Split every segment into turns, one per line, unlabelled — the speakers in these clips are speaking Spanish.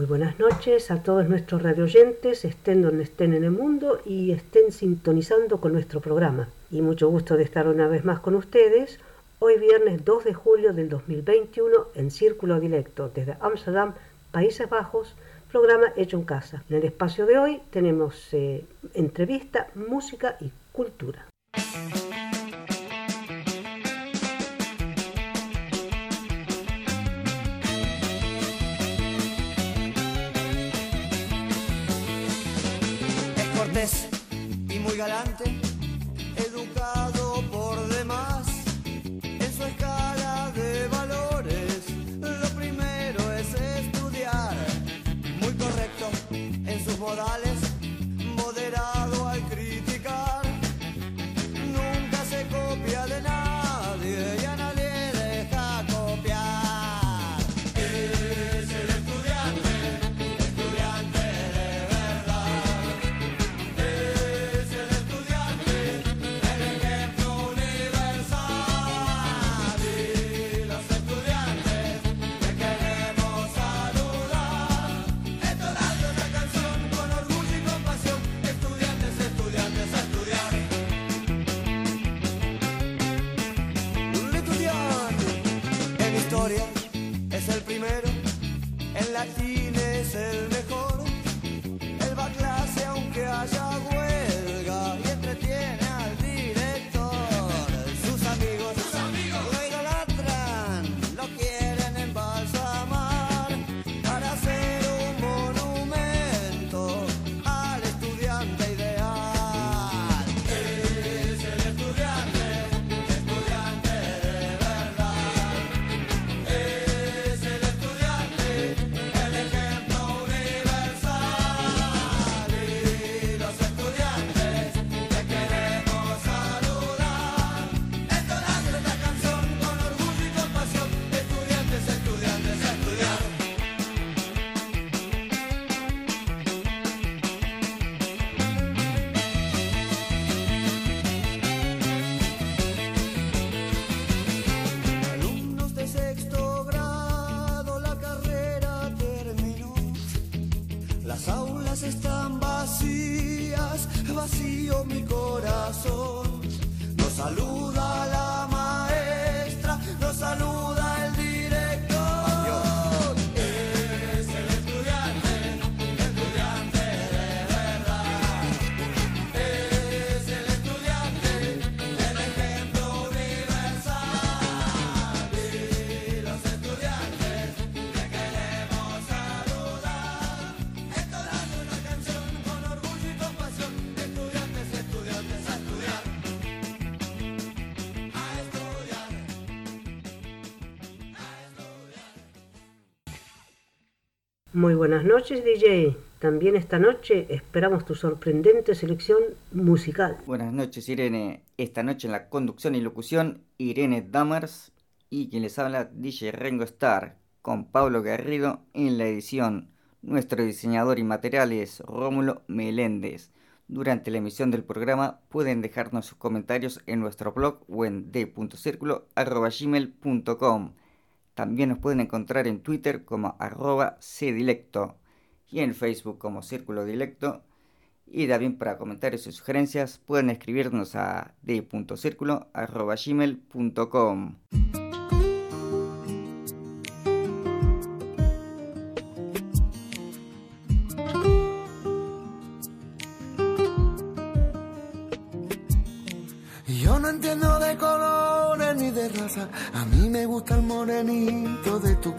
Muy buenas noches a todos nuestros radioyentes, estén donde estén en el mundo y estén sintonizando con nuestro programa. Y mucho gusto de estar una vez más con ustedes, hoy viernes 2 de julio del 2021 en Círculo Directo desde Amsterdam, Países Bajos, programa hecho en casa. En el espacio de hoy tenemos eh, entrevista, música y cultura.
Galante, Muy
buenas noches, DJ. También esta noche esperamos tu sorprendente selección musical.
Buenas noches, Irene. Esta noche en la conducción y locución, Irene Damers y quien les habla, DJ Rengo Star, con Pablo Garrido en la edición. Nuestro diseñador y materiales, Rómulo Meléndez. Durante la emisión del programa pueden dejarnos sus comentarios en nuestro blog o en d.circulo.gmail.com. También nos pueden encontrar en Twitter como arroba cdilecto y en Facebook como Círculo Dilecto. Y también para comentarios y sugerencias pueden escribirnos a d.circulo.gmail.com.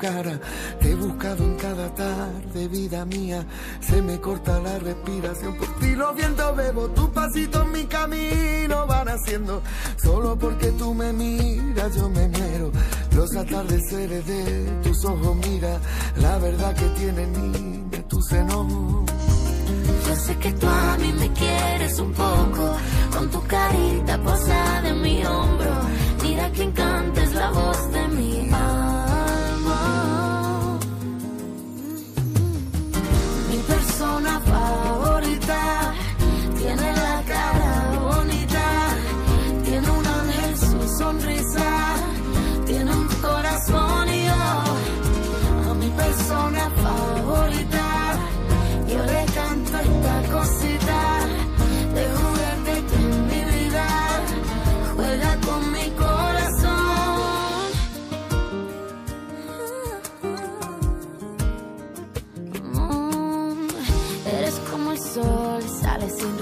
Te he buscado en cada tarde, vida mía. Se me corta la respiración. Por ti los vientos bebo. Tus pasitos mi camino van haciendo. Solo porque tú me miras, yo me muero. los atardeceres de tus ojos, mira la verdad que tiene niña tu seno.
Yo sé que tú a mí me quieres un poco, con tu carita posada en mi hombro. Mira que encantes la voz de mi alma.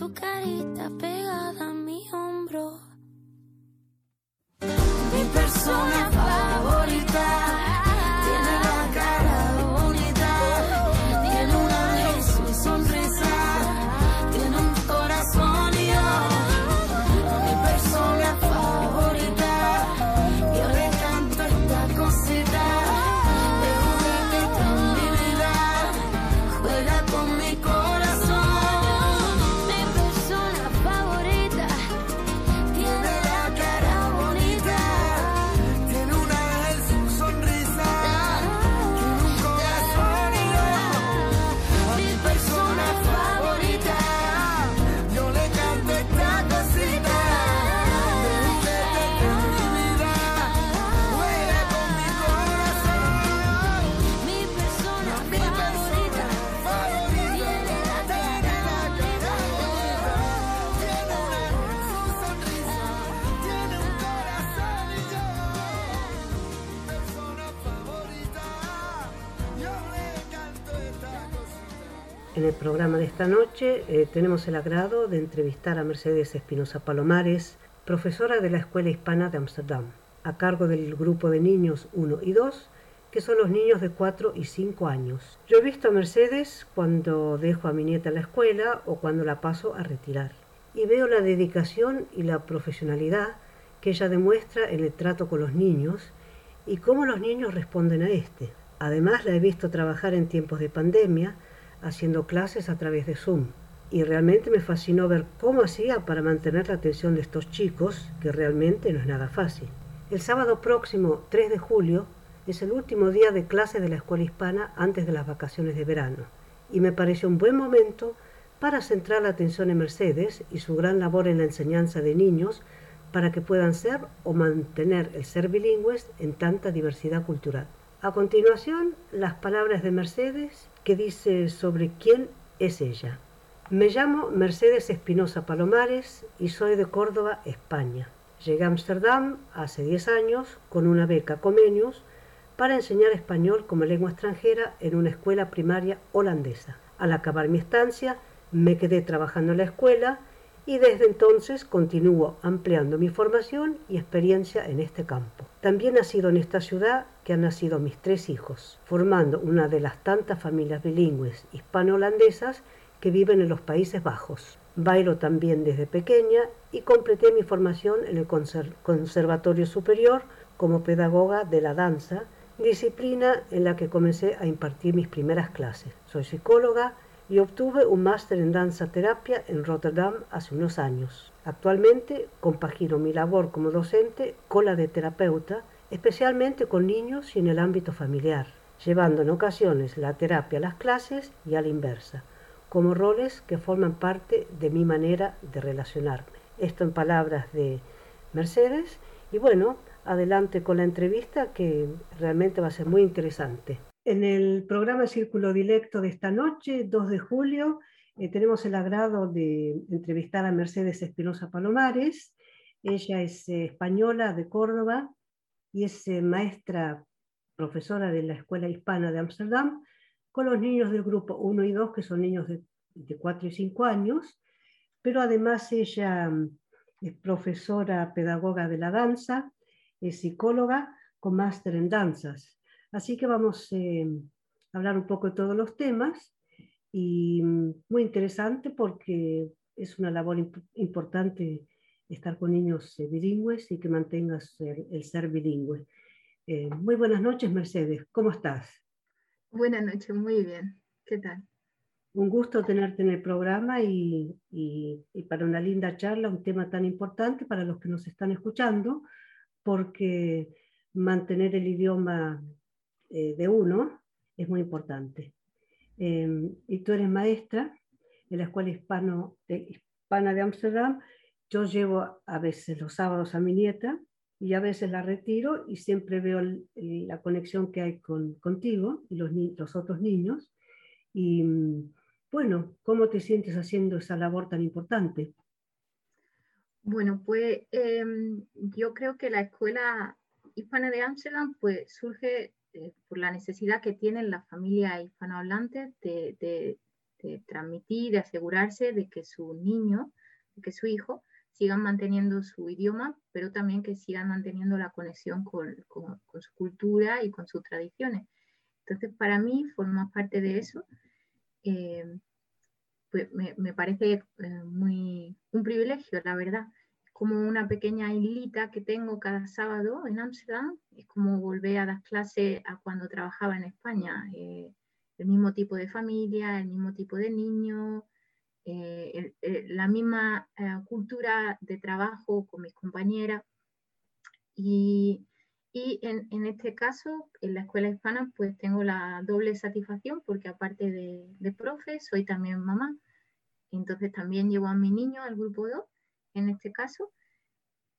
tu carita pegada a mi hombro. Mi persona esta
noche eh, tenemos el agrado de entrevistar a Mercedes Espinosa Palomares, profesora de la Escuela Hispana de Ámsterdam, a cargo del grupo de niños 1 y 2, que son los niños de 4 y 5 años. Yo he visto a Mercedes cuando dejo a mi nieta en la escuela o cuando la paso a retirar, y veo la dedicación y la profesionalidad que ella demuestra en el trato con los niños y cómo los niños responden a este. Además, la he visto trabajar en tiempos de pandemia, haciendo clases a través de Zoom. Y realmente me fascinó ver cómo hacía para mantener la atención de estos chicos, que realmente no es nada fácil. El sábado próximo, 3 de julio, es el último día de clase de la escuela hispana antes de las vacaciones de verano. Y me pareció un buen momento para centrar la atención en Mercedes y su gran labor en la enseñanza de niños para que puedan ser o mantener el ser bilingües en tanta diversidad cultural. A continuación, las palabras de Mercedes que dice sobre quién es ella. Me llamo Mercedes Espinosa Palomares y soy de Córdoba, España. Llegué a Ámsterdam hace 10 años con una beca Comenius para enseñar español como lengua extranjera en una escuela primaria holandesa. Al acabar mi estancia, me quedé trabajando en la escuela y desde entonces continúo ampliando mi formación y experiencia en este campo. También ha sido en esta ciudad que han nacido mis tres hijos, formando una de las tantas familias bilingües hispano-holandesas que viven en los Países Bajos. Bailo también desde pequeña y completé mi formación en el Conser- Conservatorio Superior como pedagoga de la danza, disciplina en la que comencé a impartir mis primeras clases. Soy psicóloga y obtuve un máster en danza terapia en Rotterdam hace unos años. Actualmente compagino mi labor como docente con la de terapeuta, especialmente con niños y en el ámbito familiar, llevando en ocasiones la terapia a las clases y a la inversa. como roles que forman parte de mi manera de relacionarme. Esto en palabras de Mercedes. Y bueno, adelante con la entrevista que realmente va a ser muy interesante. En el programa Círculo Directo de esta noche, 2 de julio, eh, tenemos el agrado de entrevistar a Mercedes Espinosa Palomares. Ella es eh, española de Córdoba y es eh, maestra profesora de la Escuela Hispana de Ámsterdam con los niños del grupo 1 y 2, que son niños de, de 4 y 5 años, pero además ella mm, es profesora pedagoga de la danza, es psicóloga con máster en danzas. Así que vamos eh, a hablar un poco de todos los temas y mm, muy interesante porque es una labor imp importante estar con niños eh, bilingües y que mantengas el, el ser bilingüe. Eh, muy buenas noches, Mercedes. ¿Cómo estás?
Buenas noches, muy bien. ¿Qué tal?
Un gusto tenerte en el programa y, y, y, para una linda charla, un tema tan importante para los que nos están escuchando, porque mantener el idioma eh, de uno es muy importante. Eh, y tú eres maestra en la Escuela Hispano, Hispana de Ámsterdam. Yo llevo a veces los sábados a mi nieta y a veces la retiro y siempre veo la conexión que hay con, contigo y los, los otros niños. Y bueno, ¿cómo te sientes haciendo esa labor tan importante?
Bueno, pues eh, yo creo que la escuela hispana de Amsterdam pues surge eh, por la necesidad que tienen las familias hispanohablantes de, transmitir, de asegurarse de que su niño, de que su hijo sigan manteniendo su idioma, pero también que sigan manteniendo la conexión con, su cultura y con sus tradiciones. Entonces, para mí, forma parte de eso. Eh, pues me, me parece eh, muy un privilegio, la verdad. Como una pequeña islita que tengo cada sábado en Ámsterdam, es como volver a dar clases a cuando trabajaba en España. Eh, el mismo tipo de familia, el mismo tipo de niños, eh, el, la misma eh, cultura de trabajo con mis compañeras. Y, en, este caso, en la escuela hispana, pues tengo la doble satisfacción porque aparte de, de profe, soy también mamá. Entonces también llevo a mi niño al grupo 2, en este caso,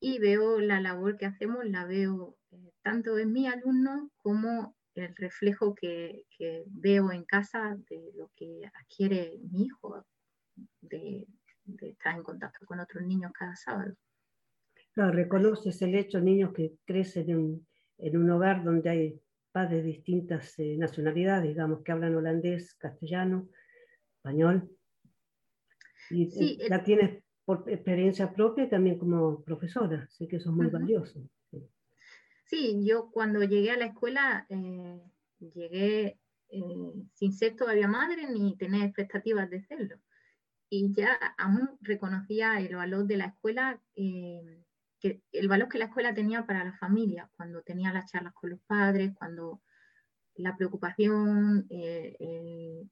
y veo la labor que hacemos, la veo eh, tanto en mi alumno como el reflejo que, que, veo en casa de lo que adquiere mi hijo, de, de estar en contacto con otros niños cada sábado.
Claro, reconoces el hecho, niños que crecen en, en un hogar donde hay padres de distintas eh, nacionalidades, digamos, que hablan holandés, castellano, español. Y
sí,
la tienes por experiencia propia y también como profesora, así que eso es muy uh -huh. valioso.
Sí. sí. yo cuando llegué a la escuela, eh, llegué eh, sin ser todavía madre ni tener expectativas de serlo. Y ya aún reconocía el valor de la escuela eh, que el valor que la escuela tenía para la familia, cuando tenía las charlas con los padres, cuando la preocupación, el,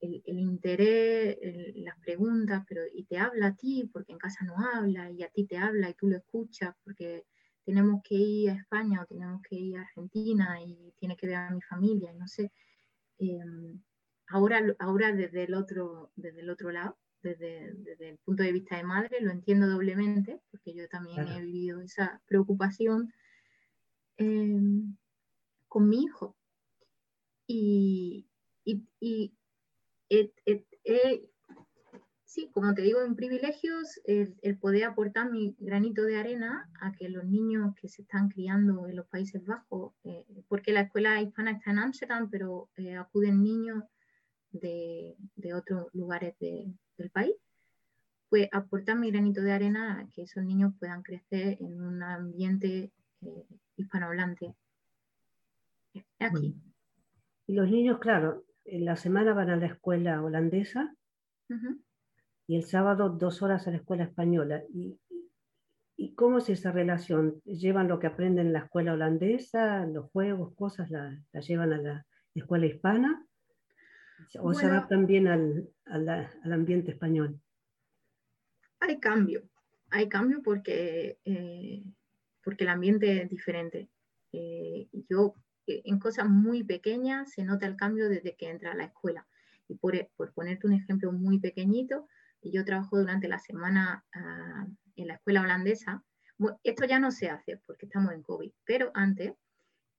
el, el, interés, el, las preguntas, pero y te habla a ti porque en casa no habla y a ti te habla y tú lo escuchas porque tenemos que ir a España o tenemos que ir a Argentina y tiene que ver a mi familia, no sé. Eh, ahora, ahora desde el otro, desde el otro lado, desde, desde, el punto de vista de madre, lo entiendo doblemente, porque yo también claro. he vivido esa preocupación eh, con mi hijo. Y, y, y et, sí, como te digo, en privilegios, el, el, poder aportar mi granito de arena a que los niños que se están criando en los Países Bajos, eh, porque la escuela hispana está en Amsterdam, pero eh, acuden niños de, otros lugares de, del país, pues aportar mi granito de arena a que esos niños puedan crecer en un ambiente eh, hispanohablante. Aquí.
Y los niños, claro, en la semana van a la escuela holandesa uh -huh. y el sábado dos horas a la escuela española. ¿Y, ¿Y cómo es esa relación? ¿Llevan lo que aprenden en la escuela holandesa, los juegos, cosas, la, la llevan a la escuela hispana? ¿O bueno, se adaptan bien al, al, al, ambiente español?
Hay cambio, hay cambio porque, eh, porque el ambiente es diferente. Eh, yo, eh, en cosas muy pequeñas, se nota el cambio desde que entra a la escuela. Y por, por ponerte un ejemplo muy pequeñito, yo trabajo durante la semana ah, en la escuela holandesa. esto ya no se hace porque estamos en COVID, pero antes,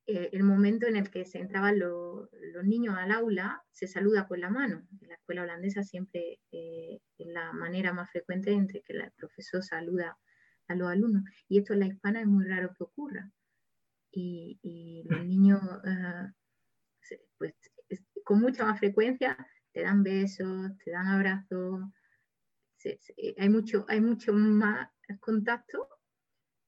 eh, el momento en el que se entraban los niños al aula, se saluda con la mano. En la escuela holandesa siempre eh, es la manera más frecuente entre que el profesor saluda a los alumnos. Y esto en la hispana es muy raro que ocurra. Y, los niños, ah, pues con mucha más frecuencia, te dan besos, te dan abrazos, hay, mucho, hay mucho más contacto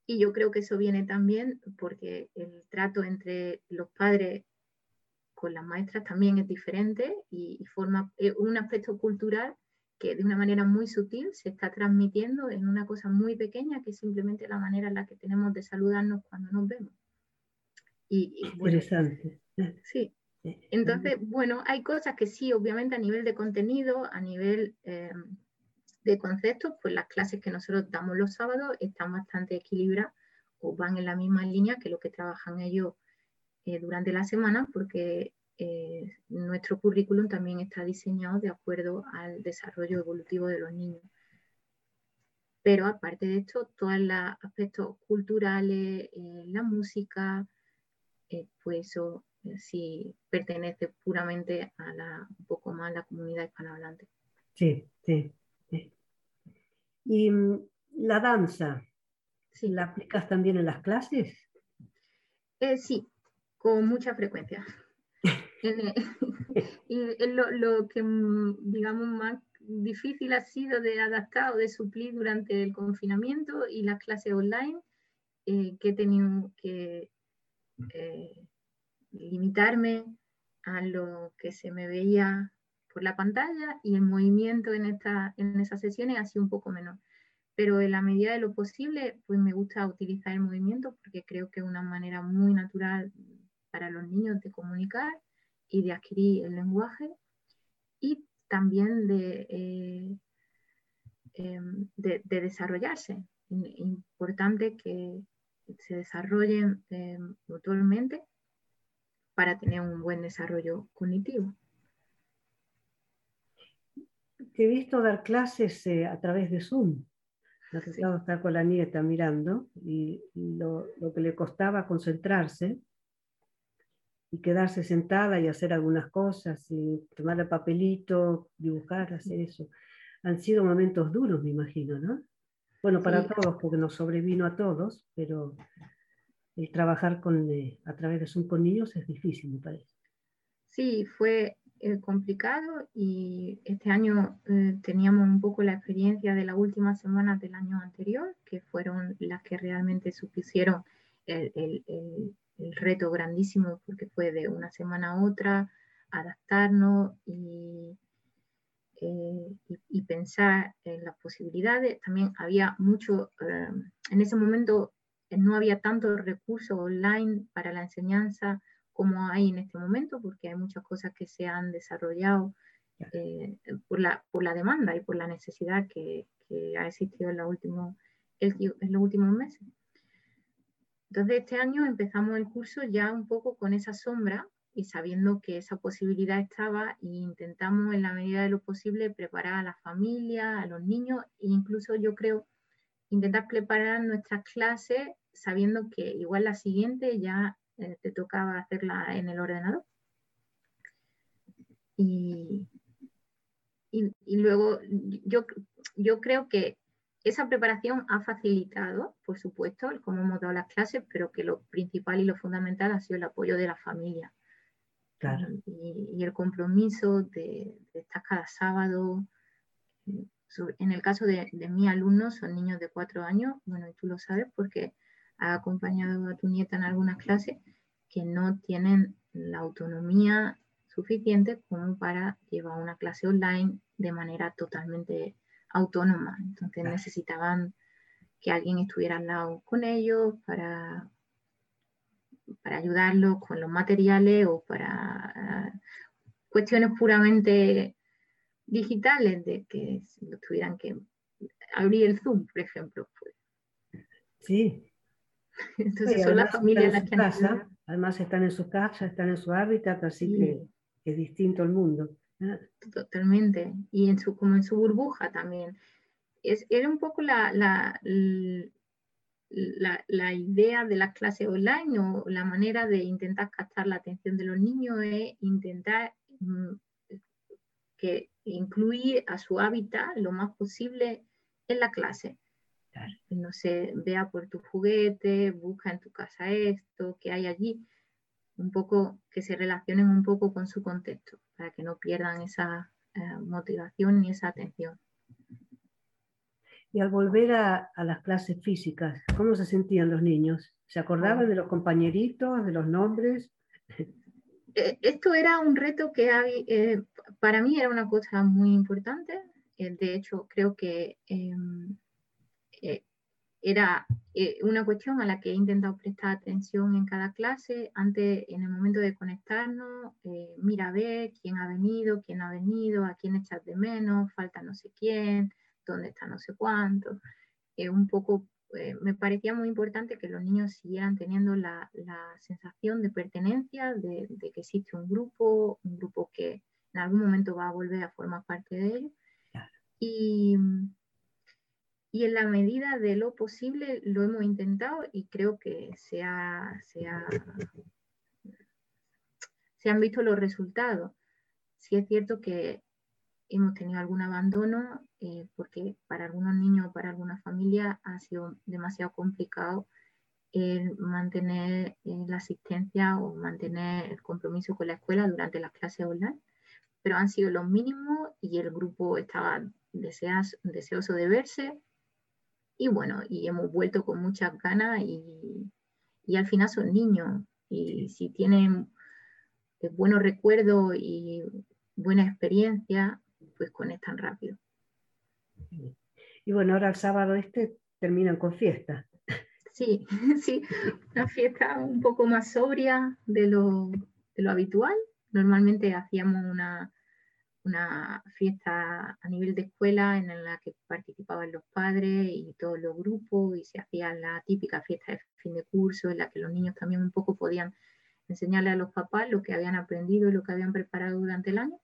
y yo creo que eso viene también porque el trato entre los padres con las maestras también es diferente y, forma un aspecto cultural que de una manera muy sutil se está transmitiendo en una cosa muy pequeña que es simplemente la manera en la que tenemos de saludarnos cuando nos vemos.
Y, Interesante.
sí. Entonces, bueno, hay cosas que sí, obviamente a nivel de contenido, a nivel eh, de conceptos, pues las clases que nosotros damos los sábados están bastante equilibradas o van en la misma línea que lo que trabajan ellos eh, durante la semana, porque eh, nuestro currículum también está diseñado de acuerdo al desarrollo evolutivo de los niños. Pero aparte de esto, todos los aspectos culturales, eh, la música, pues eso sí pertenece puramente a la, un poco más a la comunidad hispanohablante.
Sí, sí. Y mm, la danza, ¿la aplicas también en las clases?
Eh, sí, con mucha frecuencia. y lo, lo, que, mm, digamos, más difícil ha sido de adaptar o de suplir durante el confinamiento y las clases online, eh, que he tenido que eh, limitarme a lo que se me veía por la pantalla y el movimiento en, esta, en esas sesiones ha sido un poco menor. Pero en la medida de lo posible, pues me gusta utilizar el movimiento porque creo que es una manera muy natural para los niños de comunicar y de adquirir el lenguaje y también de, eh, em, de, desarrollarse. Es importante que se desarrollen eh, mutuamente para tener un buen desarrollo cognitivo
he visto dar clases eh, a través de Zoom. Me ha estar con la nieta mirando y lo, que le costaba concentrarse y quedarse sentada y hacer algunas cosas, y tomar el papelito, dibujar, hacer eso. Han sido momentos duros, me imagino, ¿no? Bueno, para todos, porque nos sobrevino a todos, pero el trabajar con, eh, a través de Zoom con niños es difícil, me parece.
Sí, fue eh, complicado y este año eh, teníamos un poco la experiencia de las últimas semanas del año anterior, que fueron las que realmente supusieron el, el, el, reto grandísimo porque fue de una semana a otra adaptarnos y, eh, y, pensar en las posibilidades. También había mucho, en ese momento no había tantos recursos online para la enseñanza como hay en este momento, porque hay muchas cosas que se han desarrollado eh, por, la, por la demanda y por la necesidad que, que ha existido en, la último, en los últimos meses. Entonces, este año empezamos el curso ya un poco con esa sombra y sabiendo que esa posibilidad estaba e intentamos en la medida de lo posible preparar a la familia, a los niños e incluso yo creo intentar preparar nuestras clases sabiendo que igual la siguiente ya eh, te tocaba hacerla en el ordenador. Y, y, luego yo, yo creo que esa preparación ha facilitado, por supuesto, cómo hemos dado las clases, pero que lo principal y lo fundamental ha sido el apoyo de la familia. Claro. Y, el compromiso de, estar cada sábado. En el caso de, de mis alumnos, son niños de cuatro años, bueno, y tú lo sabes porque ha acompañado a tu nieta en algunas clases que no tienen la autonomía suficiente como para llevar una clase online de manera totalmente autónoma. Entonces necesitaban que alguien estuviera al lado con ellos para, para ayudarlos con los materiales o para cuestiones puramente digitales de que tuvieran que abrir el Zoom, por ejemplo. Pues.
Sí,
Entonces son las familias las
que Además están en su casa, están en su hábitat, así que es distinto el mundo. Ah,
totalmente. Y en su, como en su burbuja también. Es, era un poco la, la, la, la idea de las clases online o la manera de intentar captar la atención de los niños es intentar mm, que incluir a su hábitat lo más posible en la clase. No sé, vea por tu juguete, busca en tu casa esto, que hay allí, un poco que se relacionen un poco con su contexto, para que no pierdan esa eh, motivación ni esa atención.
Y al volver a, a, las clases físicas, ¿cómo se sentían los niños? ¿Se acordaban de los compañeritos, de los nombres?
Eh, esto era un reto que hay, eh, para mí era una cosa muy importante. de hecho, creo que em, era eh, una cuestión a la que he intentado prestar atención en cada clase. Antes, en el momento de conectarnos, eh, mira a ver quién ha venido, quién ha venido, a quién echas de menos, falta no sé quién, dónde está no sé cuánto. Eh, un poco me parecía muy importante que los niños siguieran teniendo la, la sensación de pertenencia, de, de, que existe un grupo, un grupo que en algún momento va a volver a formar parte de ellos. Y, y en la medida de lo posible lo hemos intentado y creo que se, ha, se, ha, se han visto los resultados. Sí es cierto que hemos tenido algún abandono eh, porque para algunos niños o para alguna familia ha sido demasiado complicado el mantener eh, la asistencia o mantener el compromiso con la escuela durante las clases online, pero han sido los mínimos y el grupo estaba deseas, deseoso de verse. Y bueno, y hemos vuelto con muchas ganas y, y al final son niños y si tienen eh, buenos recuerdos y buena experiencia, pues conectan rápido.
Y bueno, ahora el sábado este terminan con fiesta.
Sí, sí, una fiesta un poco más sobria de lo, de lo habitual. Normalmente hacíamos una, una fiesta a nivel de escuela en la que participaban los padres y todos los grupos y se hacía la típica fiesta de fin de curso en la que los niños también un poco podían enseñarle a los papás lo que habían aprendido y lo que habían preparado durante el año.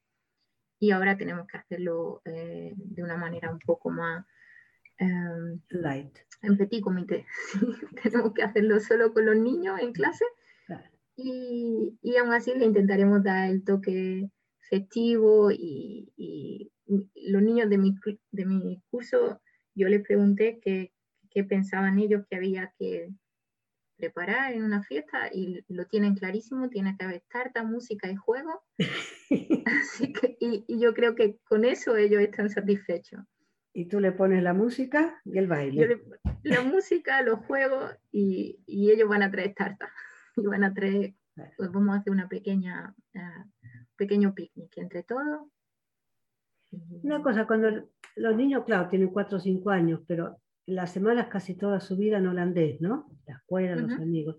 Y ahora tenemos que hacerlo eh, de una manera un poco más
um, light.
En petit comité. tenemos que hacerlo solo con los niños en clase. Y, y aún así le intentaremos dar el toque festivo y, los niños de mi, de mi curso, yo les pregunté qué pensaban ellos que había que preparar en una fiesta y lo tienen clarísimo, tiene que haber tarta, música y juego. Así que, y, y, yo creo que con eso ellos están satisfechos.
Y tú le pones la música y el baile.
Le, la música, los juegos y, y, ellos van a traer tarta. Y van a traer, pues vamos a hacer una pequeña uh, pequeño picnic entre todos.
Una cosa, cuando los niños, claro, tienen 4 o 5 años, pero las semanas casi toda su vida en holandés, ¿no? La escuela, uh -huh. los amigos.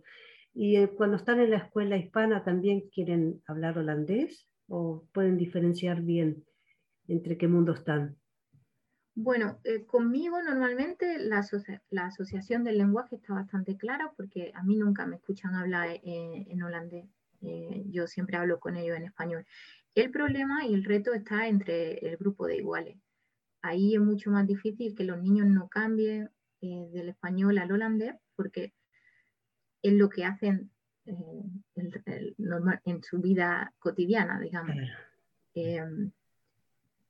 Y eh, cuando están en la escuela hispana también quieren hablar holandés o pueden diferenciar bien entre qué mundo están.
Bueno, eh, conmigo normalmente la, asocia la, asociación del lenguaje está bastante clara porque a mí nunca me escuchan hablar eh, en holandés. Yo siempre hablo con ellos en español. El problema y el reto está entre el grupo de iguales. Ahí es mucho más difícil que los niños no cambien eh, del español al holandés porque es lo que hacen eh, el, el, normal, en su vida cotidiana, digamos. El,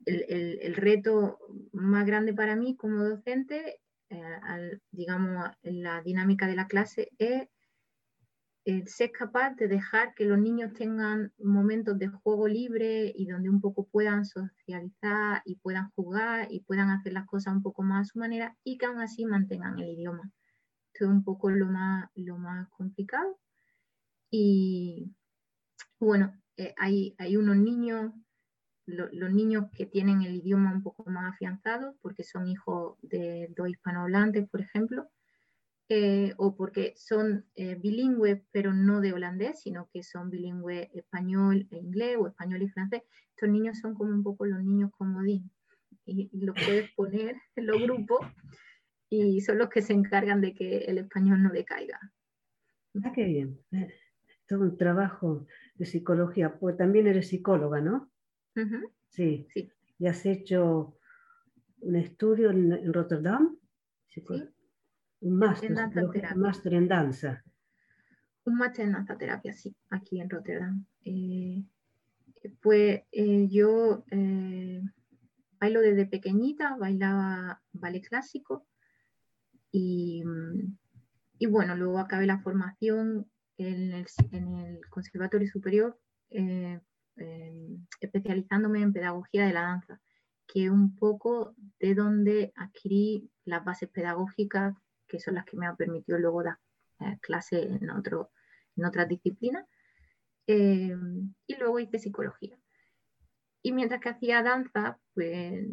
el, reto más grande para mí como docente, al, digamos, la dinámica de la clase es eh, ser capaz de dejar que los niños tengan momentos de juego libre y donde un poco puedan socializar y puedan jugar y puedan hacer las cosas un poco más a su manera y que aún así mantengan el idioma. Esto es un poco lo más, lo más complicado. Y bueno, eh, hay, hay unos niños, lo, los niños que tienen el idioma un poco más afianzado porque son hijos de dos hispanohablantes, por ejemplo, eh, o porque son eh, bilingües, pero no de holandés, sino que son bilingües español e inglés o español y francés. Estos niños son como un poco los niños comodín y, y los puedes poner en los grupos y son los que se encargan de que el español no decaiga.
Ah, qué bien. Todo un trabajo de psicología. Pues también eres psicóloga, ¿no?
Uh -huh.
Sí.
Sí.
¿Y has hecho un estudio en, en Rotterdam?
Sí.
Un máster,
En danza
un máster en danza.
Un máster en danza terapia, sí, aquí en Rotterdam. Eh, pues eh, yo eh, bailo desde pequeñita, bailaba ballet clásico y, y bueno, luego acabé la formación en el, en el Conservatorio Superior eh, especializándome en pedagogía de la danza, que es un poco de donde adquirí las bases pedagógicas que son las que me han permitido luego dar eh, clases en, otro, en otras disciplinas. Eh, y luego hice psicología. Y mientras que hacía danza, pues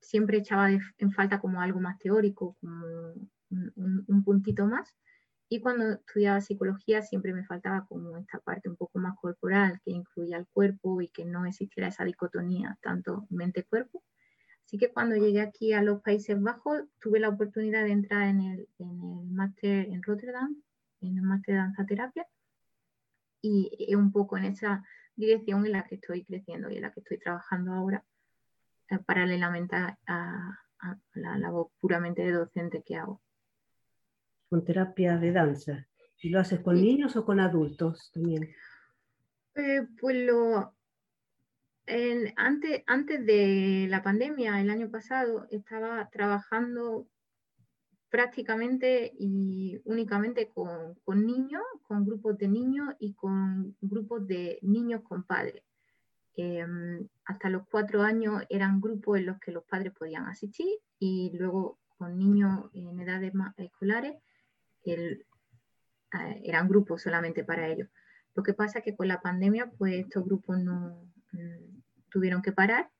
siempre echaba de- en falta como algo más teórico, como un, un- un puntito más. Y cuando estudiaba psicología siempre me faltaba como esta parte un poco más corporal, que incluía el cuerpo y que no existiera esa dicotomía tanto mente-cuerpo. Así que cuando llegué aquí a los Países Bajos, tuve la oportunidad de entrar en el, en el máster en Rotterdam, en el máster de danza terapia, y es un poco en esa dirección en la que estoy creciendo y en la que estoy trabajando ahora, eh, paralelamente a, la labor puramente de docente que hago.
con terapia de danza. ¿Y lo haces con
Sí.
niños o con adultos también?
Eh, pues lo, antes, de la pandemia, el año pasado, estaba trabajando prácticamente y únicamente con, niños, con grupos de niños y con grupos de niños con padres. Em, hasta los cuatro años eran grupos en los que los padres podían asistir y luego con niños en edades más escolares eh, eran grupos solamente para ellos. Lo que pasa es que con la pandemia, pues estos grupos no mm, tuvieron que parar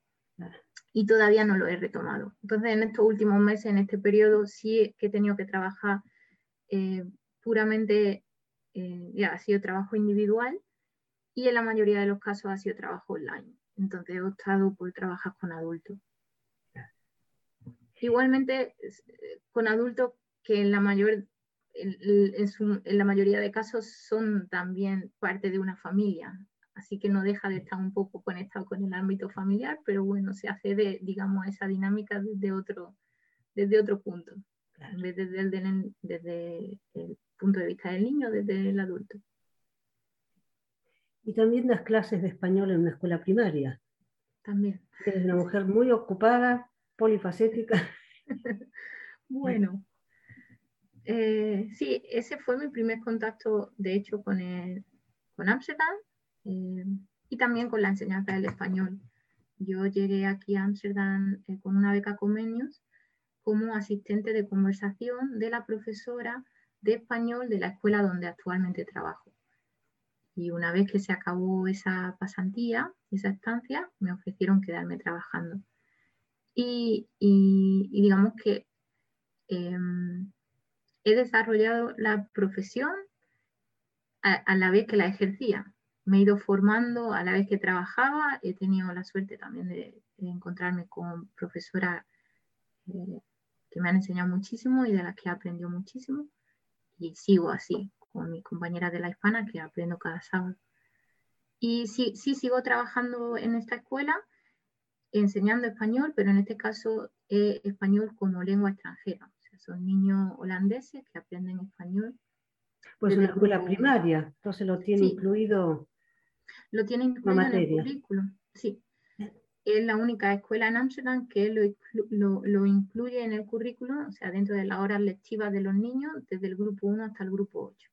y todavía no lo he retomado. Entonces, en estos últimos meses, en este periodo, sí que he tenido que trabajar eh, puramente, eh, ya ha sido trabajo individual y en la mayoría de los casos ha sido trabajo online. Entonces, he optado por trabajar con adultos. Igualmente, es- eh, con adultos que en la mayor en, en su- en la mayoría de casos son también parte de una familia, así que no deja de estar un poco conectado con el ámbito familiar, pero bueno, se accede, digamos, a esa dinámica desde otro, desde otro punto, en vez de desde, el, desde el punto de vista del niño, desde el adulto.
Y también das clases de español en una escuela primaria.
También.
Eres una mujer muy ocupada, polifacética.
Bueno, eh, sí, ese fue mi primer contacto, de hecho, con, el, con Ámsterdam eh, y también con la enseñanza del español. Yo llegué aquí a Ámsterdam eh, con una beca Comenius como asistente de conversación de la profesora de español de la escuela donde actualmente trabajo. Y una vez que se acabó esa pasantía, esa estancia, me ofrecieron quedarme trabajando. Y, digamos que em, he desarrollado la profesión a la vez que la ejercía. Me he ido formando a la vez que trabajaba. He tenido la suerte también de, de encontrarme con profesoras eh, que me han enseñado muchísimo y de las que he aprendido muchísimo. Y sigo así con mis compañeras de la hispana que aprendo cada sábado. Y sí, sí sigo trabajando en esta escuela enseñando español, pero en este caso eh, español como lengua extranjera. O sea, son niños holandeses que aprenden español.
Pues una
el
escuela primaria, entonces lo tiene
Sí.
incluido.
Lo tienen incluido en el currículum. Sí. Es la única escuela en Amsterdam que lo, lo- lo incluye en el currículum, o sea, dentro de las horas lectivas de los niños, desde el grupo 1 hasta el grupo 8.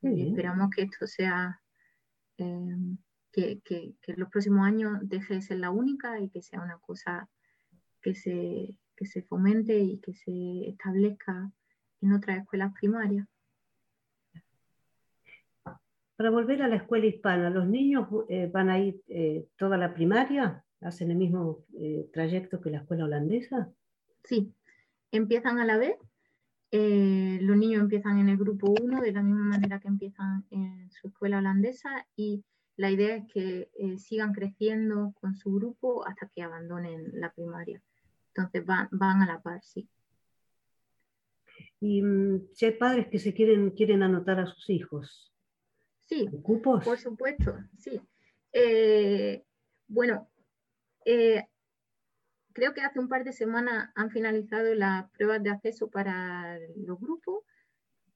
Qué
Y
bien.
esperamos que esto sea, eh, que, que- que en los próximos años deje de ser la única y que sea una cosa que se, que se fomente y que se establezca en otras escuelas primarias.
Para volver a la escuela hispana, ¿los niños eh, van a ir eh, toda la primaria? ¿Hacen el mismo eh, trayecto que la escuela holandesa?
Sí, empiezan a la vez. los niños empiezan en el grupo 1 de la misma manera que empiezan en su escuela holandesa y la idea es que sigan creciendo con su grupo hasta que abandonen la primaria. Entonces van, van a la par, sí.
Y mm, si hay padres que se quieren, quieren anotar a sus hijos,
Sí,
¿hay cupos?
Por supuesto, sí. Eh, bueno, Eh, creo que hace un par de semanas han finalizado las pruebas de acceso para los grupos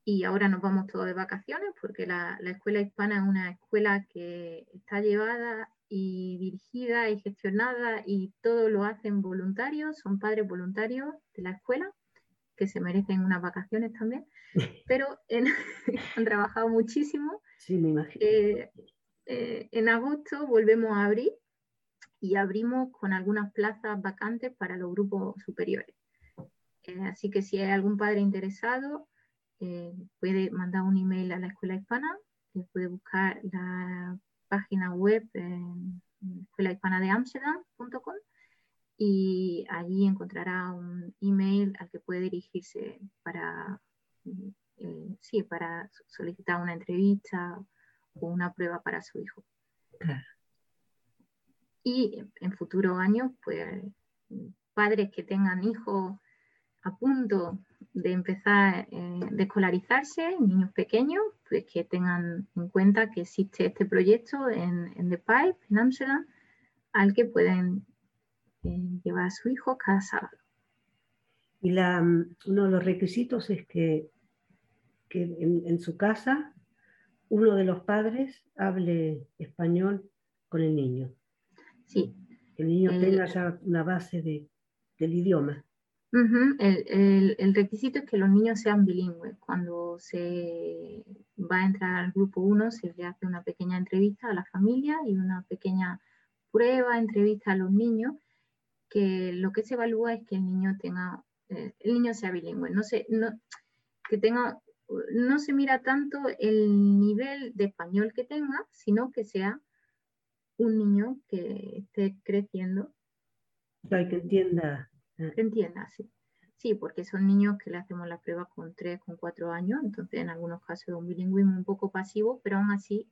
y ahora nos vamos todos de vacaciones porque la, escuela hispana es una escuela que está llevada y dirigida y gestionada y todo lo hacen voluntarios, son padres voluntarios de la escuela que se merecen unas vacaciones también, pero han trabajado muchísimo.
Sí, me imagino.
Eh, eh, en agosto volvemos a abrir y abrimos con algunas plazas vacantes para los grupos superiores. Eh, así que si hay algún padre interesado, puede mandar un email a la Escuela Hispana, puede buscar la página web en escuela hispana de Amsterdam.com y allí encontrará un email al que puede dirigirse para, eh, sí, para solicitar una entrevista o una prueba para su hijo. Y en futuros años, pues padres que tengan hijos a punto de empezar eh, de escolarizarse, niños pequeños, pues que tengan en cuenta que existe este proyecto en, The Pipe, en Amsterdam, al que pueden eh, llevar a su hijo cada sábado.
Y la, mm, uno de los requisitos es que, que en, su casa uno de los padres hable español con el niño.
Sí.
Que el niño tenga ya una base de, del idioma
el, requisito es que los niños sean bilingües. Cuando se va a entrar al grupo 1 se le hace una pequeña entrevista a la familia y una pequeña prueba, entrevista a los niños, que lo que se evalúa es que el niño tenga, eh, el niño sea bilingüe. No se, no, que tenga, no se mira tanto el nivel de español que tenga, sino que sea un niño que esté creciendo.
Para que entienda
entienda, sí. Sí, porque son niños que le hacemos la prueba con 3, con 4 años, entonces en algunos casos es un bilingüismo un poco pasivo, pero aún así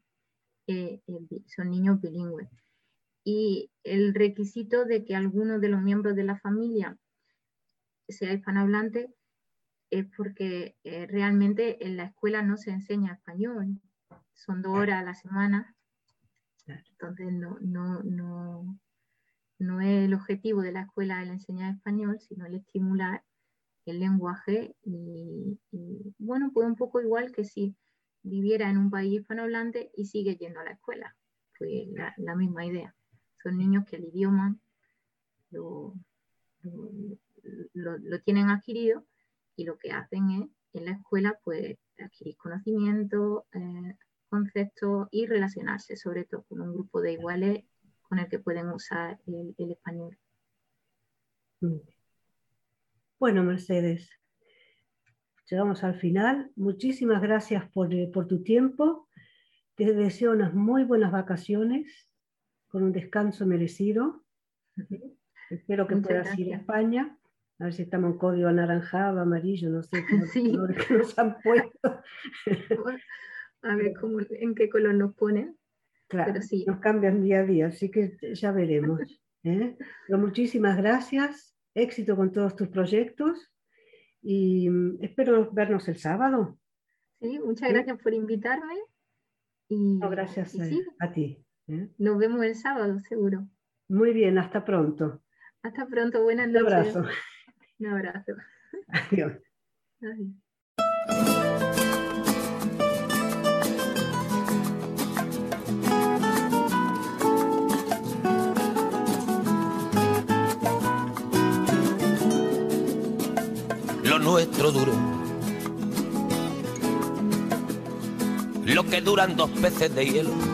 eh, son niños bilingües. Y el requisito de que alguno de los miembros de la familia sea hispanohablante es porque eh, realmente en la escuela no se enseña español, son dos horas a la semana, entonces no, no, no, no es el objetivo de la escuela el enseñar español, sino el estimular el lenguaje y, bueno, pues un poco igual que si viviera en un país hispanohablante y sigue yendo a la escuela. Pues la, misma idea. Son niños que el idioma lo, tienen adquirido y lo que hacen es en la escuela pues adquirir conocimiento, eh, conceptos y relacionarse sobre todo con un grupo de iguales con el que pueden usar el, español.
Bueno, Mercedes, llegamos al final. Muchísimas gracias por, eh, tu tiempo. Te deseo unas muy buenas vacaciones con un descanso merecido. Espero que puedas ir a España. A ver si estamos en código anaranjado, amarillo, no sé qué que nos han puesto.
a ver cómo, en qué color nos ponen.
Claro, nos cambian día a día, así que ya veremos. ¿eh? Pero muchísimas gracias, éxito con todos tus proyectos y mm, espero vernos el sábado.
Sí, muchas gracias por invitarme. Y,
gracias a, ti. ¿Eh?
Nos vemos el sábado, seguro.
Muy bien, hasta pronto.
Hasta pronto, buenas noches.
Un abrazo.
Un abrazo.
Adiós. Adiós.
nuestro duro. Lo que duran dos peces de hielo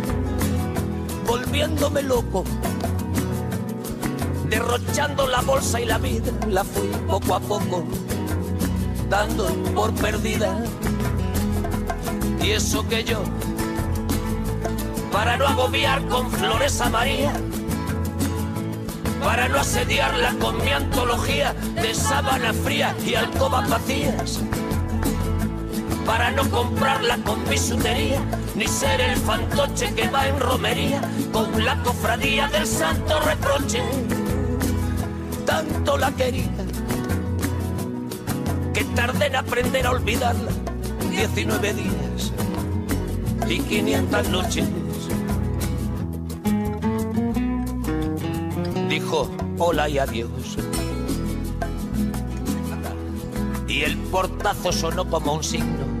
volviéndome loco, derrochando la bolsa y la vida, la fui poco a poco, dando por perdida. Y eso que yo, para no agobiar con flores a para no asediarla con mi antología de sábana fría y alcobas vacías, para no comprarla con bisutería, ni ser el fantoche que va en romería con la cofradía del santo reproche. Tanto la quería que tardé en aprender a olvidarla 19 días y 500 noches. dijo hola y adiós. Y el portazo sonó como un signo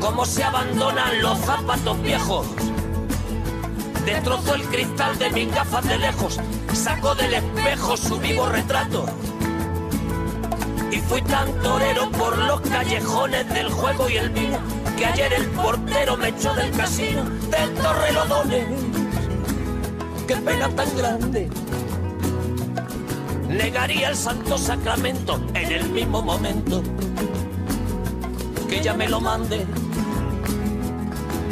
como se abandonan los zapatos viejos. Destrozó el cristal de mis gafas de lejos, sacó del espejo su vivo retrato. Y fui tan torero por los callejones del juego y el vino, que ayer el portero me echó del casino del Torrelodones qué pena tan grande. Negaría el santo sacramento en el mismo momento que ella me lo mande.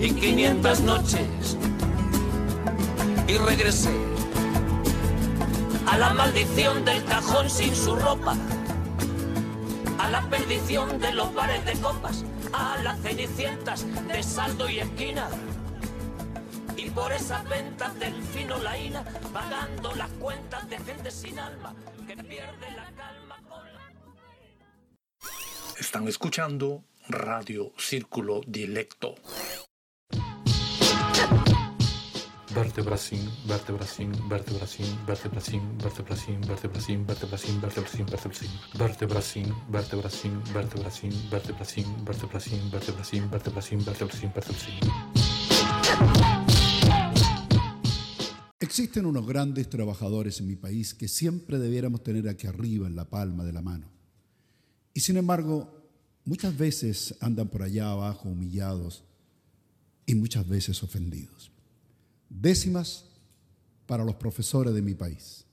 y 500 noches y regresé a la maldición del cajón sin su ropa, a la perdición de los bares de copas a las cenicientas de saldo y esquina. Y por esas ventas del fino laína, pagando las cuentas de gente sin alma que pierde la calma con la...
Están escuchando Radio Círculo Dilecto.
vertebracin, vertebracin, vertebracin, vertebracin, vertebracin, vertebracin, vertebracin, vertebracin, vertebracin, vertebracin, vertebracin, vertebracin, vertebracin, vertebracin, vertebracin, vertebracin, vertebracin, vertebracin.
Existen unos grandes trabajadores en mi país que siempre debiéramos tener aquí arriba en la palma de la mano. Y sin embargo, muchas veces andan por allá abajo humillados y muchas veces ofendidos décimas para los profesores de mi país.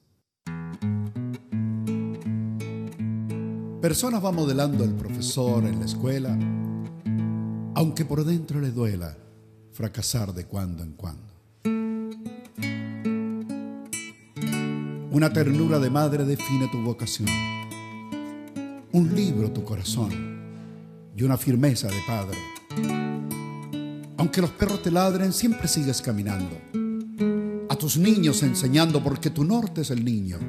Personas va modelando el profesor en la escuela, aunque por dentro le duela fracasar de cuando en cuando. Una ternura de madre define tu vocación, un libro tu corazón y una firmeza de padre aunque los perros te ladren, siempre sigues caminando. A tus niños enseñando porque tu norte es el niño.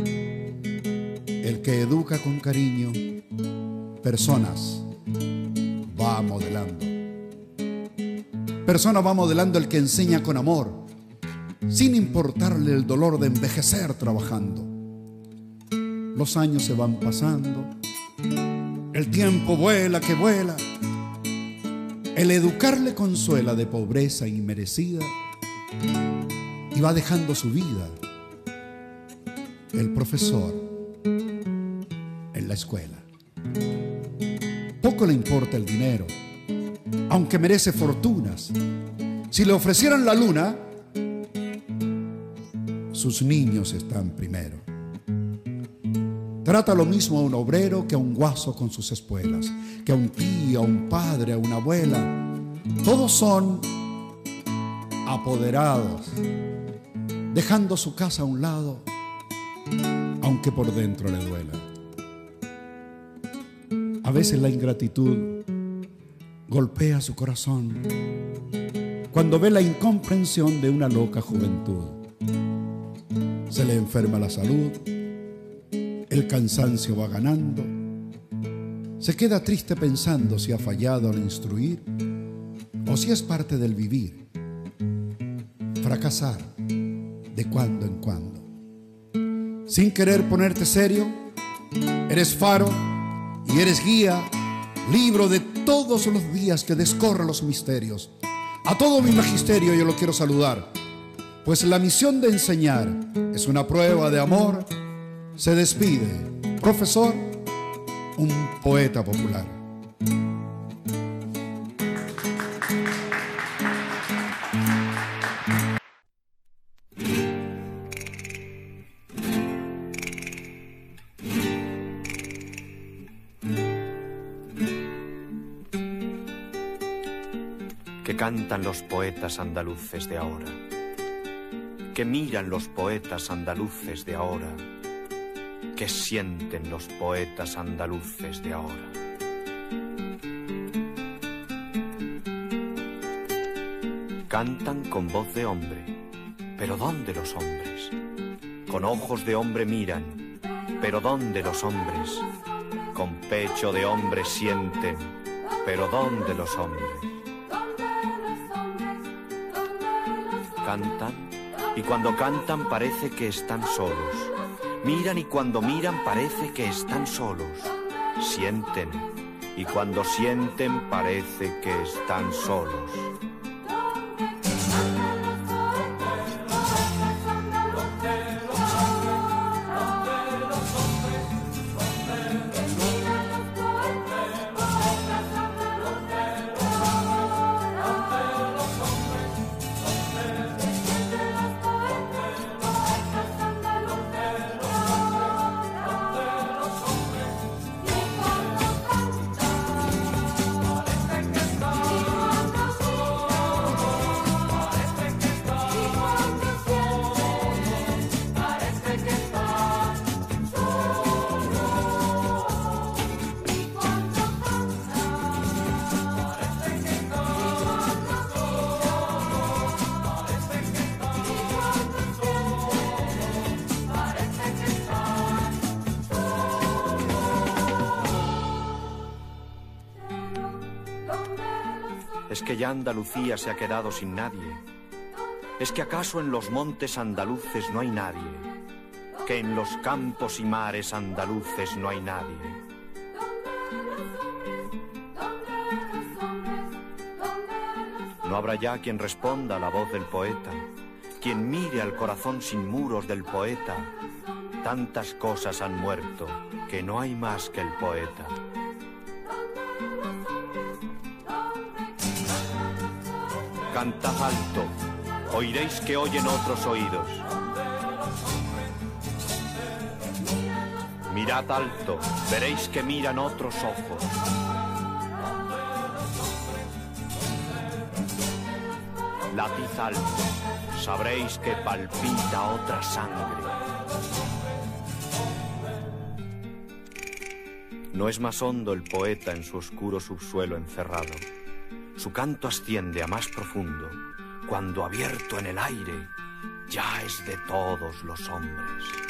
El que educa con cariño, personas va modelando. Persona va modelando el que enseña con amor, sin importarle el dolor de envejecer trabajando. los años se van pasando, el tiempo vuela que vuela, el educarle consuela de pobreza inmerecida y va dejando su vida el profesor en la escuela. Poco le importa el dinero, aunque merece fortunas. Si le ofrecieran la luna, sus niños están primero. Trata lo mismo a un obrero que a un guaso con sus espuelas, que a un tío, a un padre, a una abuela. Todos son apoderados, dejando su casa a un lado, aunque por dentro le duela. A veces la ingratitud golpea su corazón cuando ve la incomprensión de una loca juventud. Se le enferma la salud, el cansancio va ganando, se queda triste pensando si ha fallado al instruir o si es parte del vivir, fracasar de cuando en cuando. Sin querer ponerte serio, eres faro y eres guía, libro de todos los días que descorre los misterios. A todo mi magisterio yo lo quiero saludar, pues la misión de enseñar es una prueba de amor. Se despide, profesor, un poeta popular.
que cantan los poetas andaluces de ahora, que miran los poetas andaluces de ahora, que sienten los poetas andaluces de ahora. Cantan con voz de hombre, pero ¿dónde los hombres? Con ojos de hombre miran, pero ¿dónde los hombres? Con pecho de hombre sienten, pero ¿dónde los hombres? Cantan y cuando cantan parece que están solos. Miran y cuando miran parece que están solos. Sienten y cuando sienten parece que están solos. Que ya Andalucía se ha quedado sin nadie? ¿Es que acaso en los montes andaluces no hay nadie? ¿Que en los campos y mares andaluces no hay nadie? No habrá ya quien responda a la voz del poeta, quien mire al corazón sin muros del poeta. Tantas cosas han muerto que no hay más que el poeta. Cantad alto, oiréis que oyen otros oídos. Mirad alto, veréis que miran otros ojos. Latid alto, sabréis que palpita otra sangre. No es más hondo el poeta en su oscuro subsuelo encerrado. Su canto asciende a más profundo, cuando abierto en el aire, ya es de todos los hombres.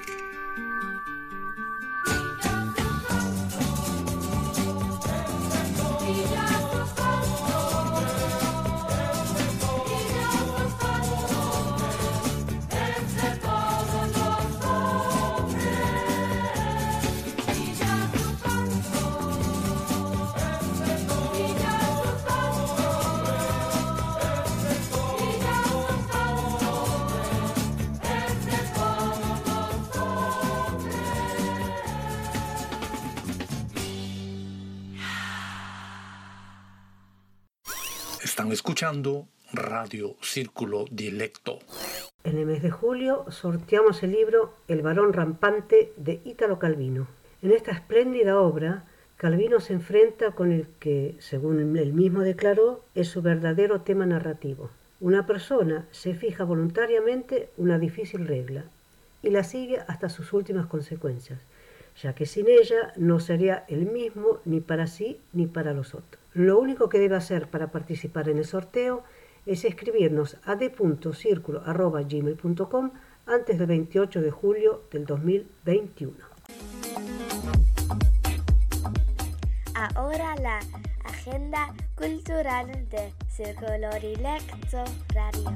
En el mes de julio sorteamos el libro El varón rampante de Ítalo Calvino. En esta espléndida obra, Calvino se enfrenta con el que, según él mismo declaró, es su verdadero tema narrativo. Una persona se fija voluntariamente una difícil regla y la sigue hasta sus últimas consecuencias, ya que sin ella no sería el mismo ni para sí ni para los otros. Lo único que debe hacer para participar en el sorteo es escribirnos a d.circulo.gmail.com antes del 28 de julio del 2021.
Ahora la agenda cultural de Círculo Dilecto Radio.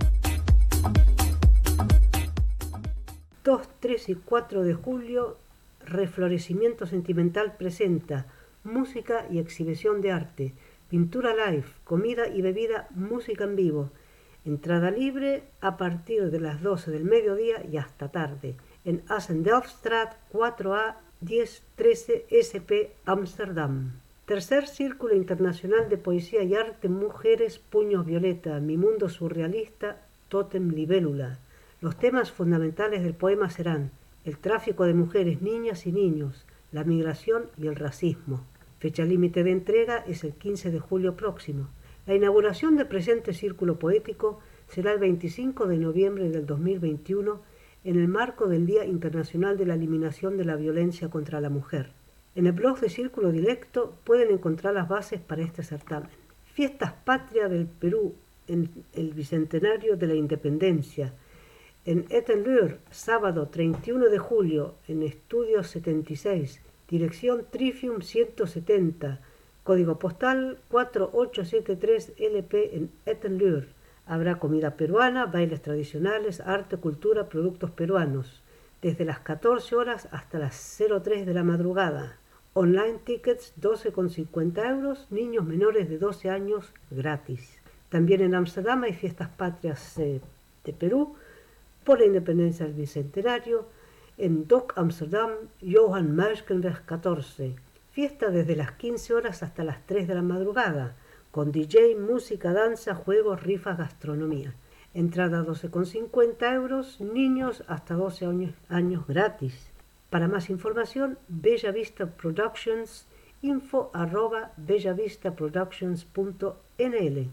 2, 3 y 4 de julio, Reflorecimiento Sentimental presenta música y exhibición de arte Pintura live, comida y bebida, música en vivo. Entrada libre a partir de las 12 del mediodía y hasta tarde. En Assendelfstraat 4A 1013 SP Amsterdam. Tercer Círculo Internacional de Poesía y Arte Mujeres Puños Violeta, Mi Mundo Surrealista, Totem Libélula. Los temas fundamentales del poema serán el tráfico de mujeres, niñas y niños, la migración y el racismo. Fecha límite de entrega es el 15 de julio próximo. La inauguración del presente círculo poético será el 25 de noviembre del 2021 en el marco del Día Internacional de la Eliminación de la Violencia contra la Mujer. En el blog de Círculo Directo pueden encontrar las bases para este certamen. Fiestas Patria del Perú en el Bicentenario de la Independencia. En Etenlur, sábado 31 de julio, en Estudio 76, dirección Trifium 170, código postal 4873 LP en Etenlur. Habrá comida peruana, bailes tradicionales, arte, cultura, productos peruanos, desde las 14 horas hasta las 03 de la madrugada. Online tickets 12,50 euros, niños menores de 12 años gratis. También en Amsterdam hay fiestas patrias eh, de Perú por la independencia del Bicentenario, en Dock Amsterdam, Johan Merkenweg 14. Fiesta desde las 15 horas hasta las 3 de la madrugada, con DJ, música, danza, juegos, rifas, gastronomía. Entrada 12,50 euros, niños hasta 12 años, años gratis. Para más información, Bella Vista Productions, info arroba bellavistaproductions.nl.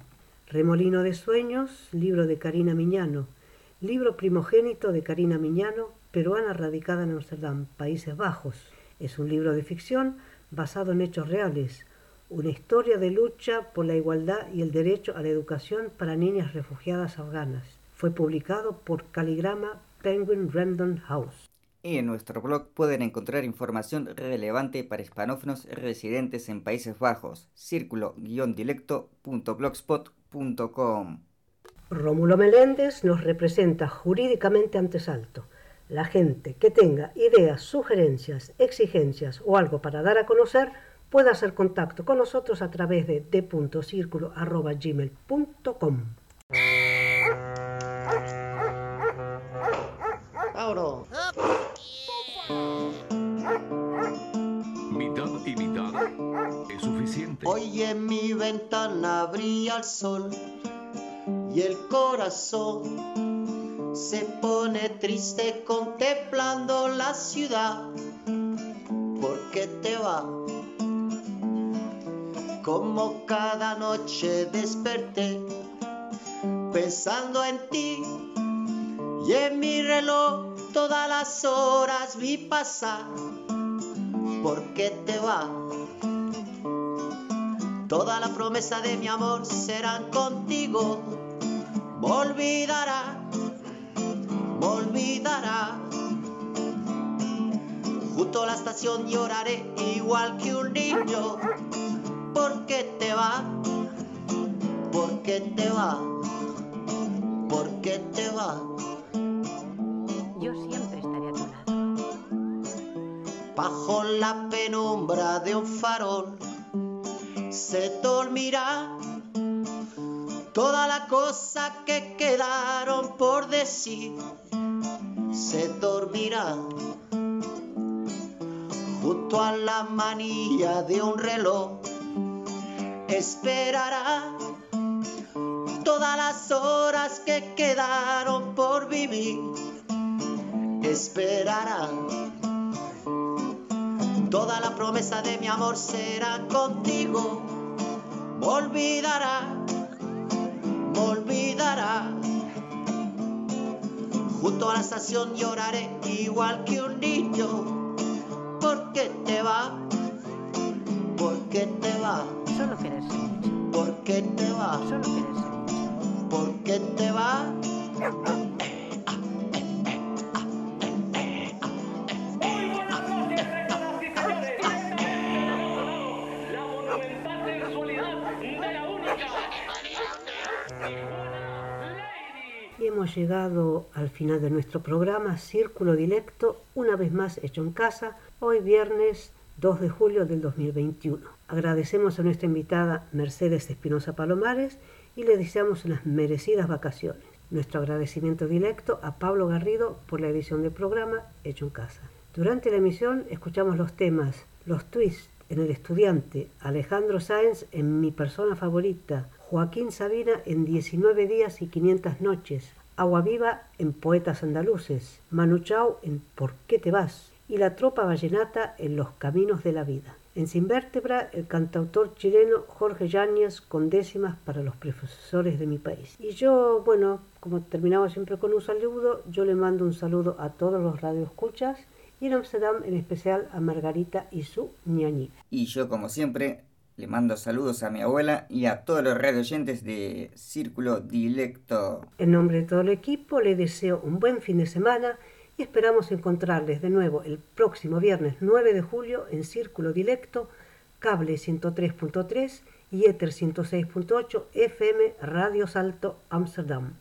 Remolino de Sueños, libro de Karina Miñano. Libro primogénito de Karina Miñano, peruana radicada en Amsterdam, Países Bajos. Es un libro de ficción basado en hechos reales, una historia de lucha por la igualdad y el derecho a la educación para niñas refugiadas afganas. Fue publicado por Caligrama Penguin Random House.
Y en nuestro blog pueden encontrar información relevante para hispanófonos residentes en Países Bajos. Círculo-dilecto.blogspot.com
Rómulo Meléndez nos representa jurídicamente ante Salto la gente que tenga ideas, sugerencias, exigencias o algo para dar a conocer puede hacer contacto con nosotros a través de d.circulo.gmail.com.
Mitad y mitad es suficiente.
Hoy en mi ventana brilla el sol y el corazón se pone triste contemplando la ciudad. ¿Por qué te va? Como cada noche desperté pensando en ti y en mi reloj todas las horas vi pasar. ¿Por qué te va? Toda la promesa de mi amor serán contigo. Me olvidará me olvidará. Junto a la estación lloraré igual que un niño. ¿Por qué te va? ¿Por qué te va? ¿Por qué te va?
Yo siempre estaré a tu lado.
Bajo la penumbra de un farol se dormirá toda la cosa que quedaron por decir se dormirá junto a la manilla de un reloj esperará todas las horas que quedaron por vivir. Esperará. Toda la promesa de mi amor será contigo. Me olvidará, me olvidará. Junto a la estación lloraré igual que un niño. ¿Por qué te va? ¿Por qué te va?
Solo quererse mucho.
¿Por qué te va?
Solo quererse mucho.
¿Por qué te va?
Hemos llegado al final de nuestro programa Círculo Directo, una vez más hecho en casa, hoy viernes 2 de julio del 2021. Agradecemos a nuestra invitada Mercedes Espinosa Palomares y le deseamos unas merecidas vacaciones. Nuestro agradecimiento directo a Pablo Garrido por la edición del programa hecho en casa. Durante la emisión escuchamos los temas Los Twists en El Estudiante, Alejandro Sáenz en Mi Persona Favorita, Joaquín Sabina en 19 días y 500 noches, Agua Viva en Poetas Andaluces, Manu Chao en ¿Por qué te vas? y La Tropa Vallenata en Los Caminos de la Vida. En Sin Vértebra, el cantautor chileno Jorge Yáñez con décimas para los profesores de mi país. Y yo, bueno, como terminamos siempre con un saludo, yo le mando un saludo a todos los radioescuchas y en Amsterdam en especial a Margarita y su ñañita.
Y yo, como siempre, le mando saludos a mi abuela y a todos los radio oyentes de Círculo Dilecto.
En nombre de todo el equipo le deseo un buen fin de semana y esperamos encontrarles de nuevo el próximo viernes 9 de julio en Círculo Directo, cable 103.3 y Ether 106.8 FM Radio Salto Amsterdam.